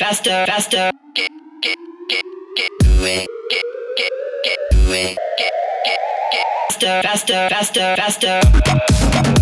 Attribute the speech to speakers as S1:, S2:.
S1: faster, faster. Get, get, get, get, do it. Get, get, get, do it. Get, get, get, faster, faster, faster, faster.